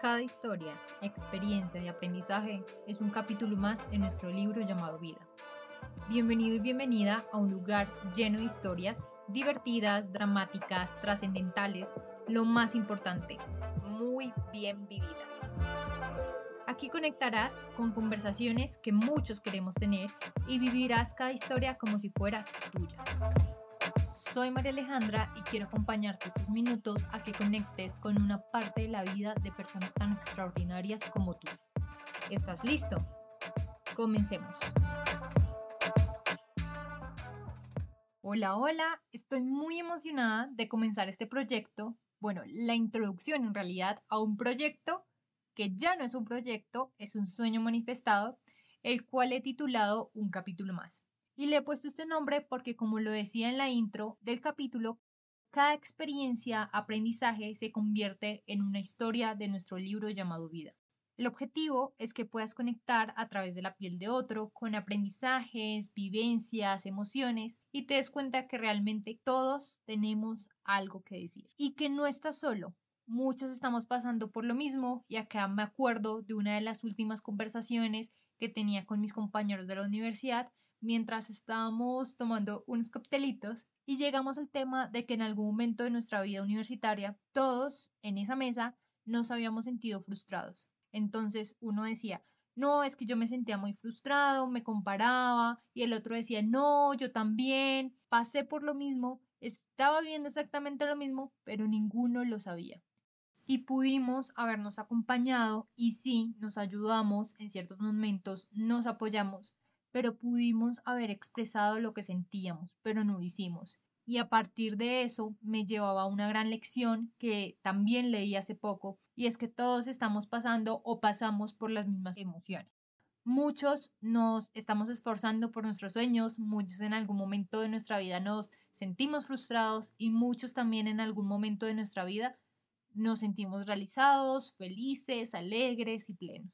Cada historia, experiencia y aprendizaje es un capítulo más en nuestro libro llamado Vida. Bienvenido y bienvenida a un lugar lleno de historias divertidas, dramáticas, trascendentales, lo más importante, muy bien vividas. Aquí conectarás con conversaciones que muchos queremos tener y vivirás cada historia como si fuera tuya. Soy María Alejandra y quiero acompañarte estos minutos a que conectes con una parte de la vida de personas tan extraordinarias como tú. ¿Estás listo? Comencemos. Hola, hola, estoy muy emocionada de comenzar este proyecto, bueno, la introducción en realidad a un proyecto que ya no es un proyecto, es un sueño manifestado, el cual he titulado Un capítulo más. Y le he puesto este nombre porque, como lo decía en la intro del capítulo, cada experiencia, aprendizaje se convierte en una historia de nuestro libro llamado vida. El objetivo es que puedas conectar a través de la piel de otro con aprendizajes, vivencias, emociones y te des cuenta que realmente todos tenemos algo que decir y que no estás solo. Muchos estamos pasando por lo mismo y acá me acuerdo de una de las últimas conversaciones que tenía con mis compañeros de la universidad mientras estábamos tomando unos coctelitos y llegamos al tema de que en algún momento de nuestra vida universitaria todos en esa mesa nos habíamos sentido frustrados. Entonces uno decía, no, es que yo me sentía muy frustrado, me comparaba y el otro decía, no, yo también, pasé por lo mismo, estaba viendo exactamente lo mismo, pero ninguno lo sabía. Y pudimos habernos acompañado y sí, nos ayudamos en ciertos momentos, nos apoyamos, pero pudimos haber expresado lo que sentíamos, pero no lo hicimos. Y a partir de eso me llevaba a una gran lección que también leí hace poco, y es que todos estamos pasando o pasamos por las mismas emociones. Muchos nos estamos esforzando por nuestros sueños, muchos en algún momento de nuestra vida nos sentimos frustrados y muchos también en algún momento de nuestra vida nos sentimos realizados, felices, alegres y plenos.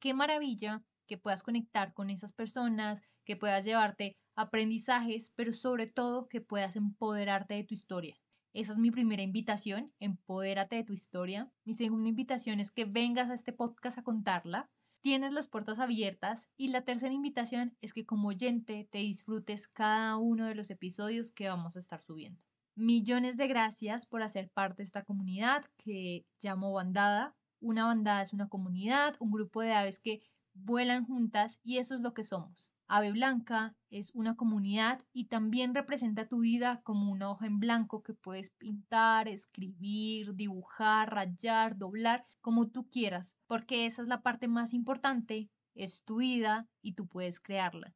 Qué maravilla que puedas conectar con esas personas, que puedas llevarte aprendizajes, pero sobre todo que puedas empoderarte de tu historia. Esa es mi primera invitación, empodérate de tu historia. Mi segunda invitación es que vengas a este podcast a contarla. Tienes las puertas abiertas. Y la tercera invitación es que como oyente te disfrutes cada uno de los episodios que vamos a estar subiendo. Millones de gracias por hacer parte de esta comunidad que llamo bandada. Una bandada es una comunidad, un grupo de aves que vuelan juntas y eso es lo que somos. Ave Blanca es una comunidad y también representa tu vida como una hoja en blanco que puedes pintar, escribir, dibujar, rayar, doblar, como tú quieras, porque esa es la parte más importante, es tu vida y tú puedes crearla.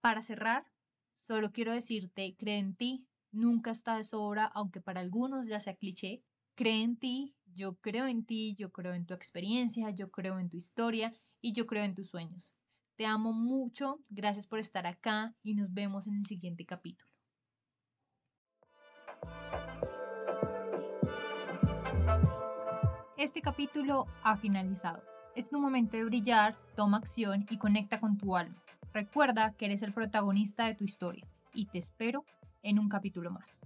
Para cerrar, solo quiero decirte, cree en ti, nunca está de sobra, aunque para algunos ya sea cliché, cree en ti, yo creo en ti, yo creo en tu experiencia, yo creo en tu historia y yo creo en tus sueños. Te amo mucho, gracias por estar acá y nos vemos en el siguiente capítulo. Este capítulo ha finalizado. Es tu momento de brillar, toma acción y conecta con tu alma. Recuerda que eres el protagonista de tu historia y te espero en un capítulo más.